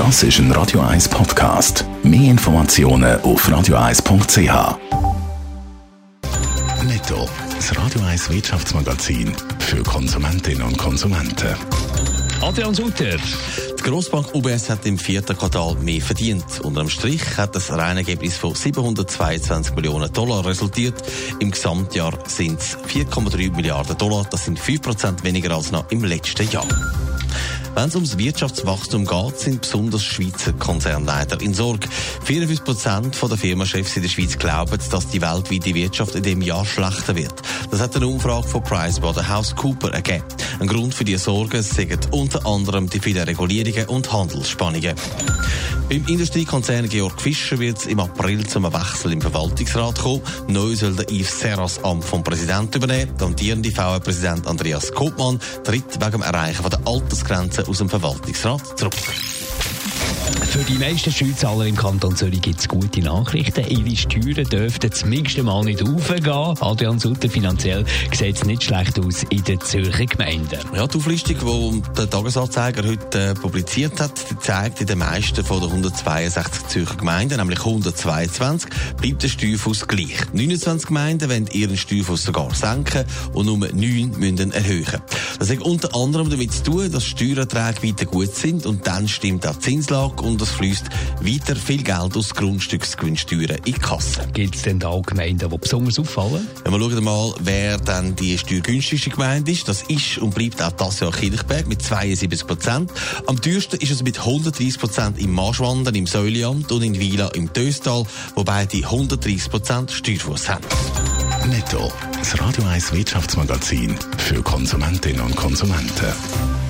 Das ist ein Radio 1 Podcast. Mehr Informationen auf radio1.ch. Netto, das Radio 1 Wirtschaftsmagazin für Konsumentinnen und Konsumenten. Adrian Sutter. Die Grossbank UBS hat im vierten Quartal mehr verdient. Unter dem Strich hat das Reinergebnis von 722 Millionen Dollar resultiert. Im Gesamtjahr sind es 4,3 Milliarden Dollar. Das sind 5% weniger als noch im letzten Jahr. Wenn es ums Wirtschaftswachstum geht, sind besonders Schweizer Konzernleiter in Sorge. 54 Prozent der Firmenchefs in der Schweiz glauben, dass die weltweite Wirtschaft in dem Jahr schlechter wird. Das hat eine Umfrage von PricewaterhouseCooper ergeben. Ein Grund für diese Sorgen sind unter anderem die vielen Regulierungen und Handelsspannungen. Beim Industriekonzern Georg Fischer wird es im April zum Wechsel im Verwaltungsrat kommen. Neu soll der Yves Serras Amt vom Präsidenten übernehmen. Der amtierende VW-Präsident Andreas Koopmann tritt wegen dem Erreichen der Altersgrenze aus dem Verwaltungsrat zurück. Die meisten Steuerzahler im Kanton Zürich gibt es gute Nachrichten. Ihre Steuern dürften zum nächsten Mal nicht aufgehen. Adrian Sutter, finanziell sieht es nicht schlecht aus in den Zürcher Gemeinden. Ja, die Auflistung, die der Tagesanzeiger heute äh, publiziert hat, die zeigt, in den meisten von den 162 Zürcher Gemeinden, nämlich 122, bleibt der Steuerfuss gleich. 29 Gemeinden wollen ihren Steuerfuss sogar senken und nur 9 müssen erhöhen. Das hat unter anderem damit zu tun, dass Steuererträge weiter gut sind und dann stimmt auch die Zinslage und es fließt weiter viel Geld aus Grundstücksgewinnsteuern in die Kasse. Gibt es denn da auch Gemeinden, die besonders auffallen? Ja, wir schauen mal, wer dann die steuergünstigste Gemeinde ist. Das ist und bleibt auch das Jahr Kirchberg mit 72 Prozent. Am teuersten ist es mit 130 Prozent im Marschwandern im Säuliamt und in Wieler im Töstal, wobei die 130 Prozent Steuerfuss haben. Netto, das Radio 1 Wirtschaftsmagazin für Konsumentinnen und Konsumenten.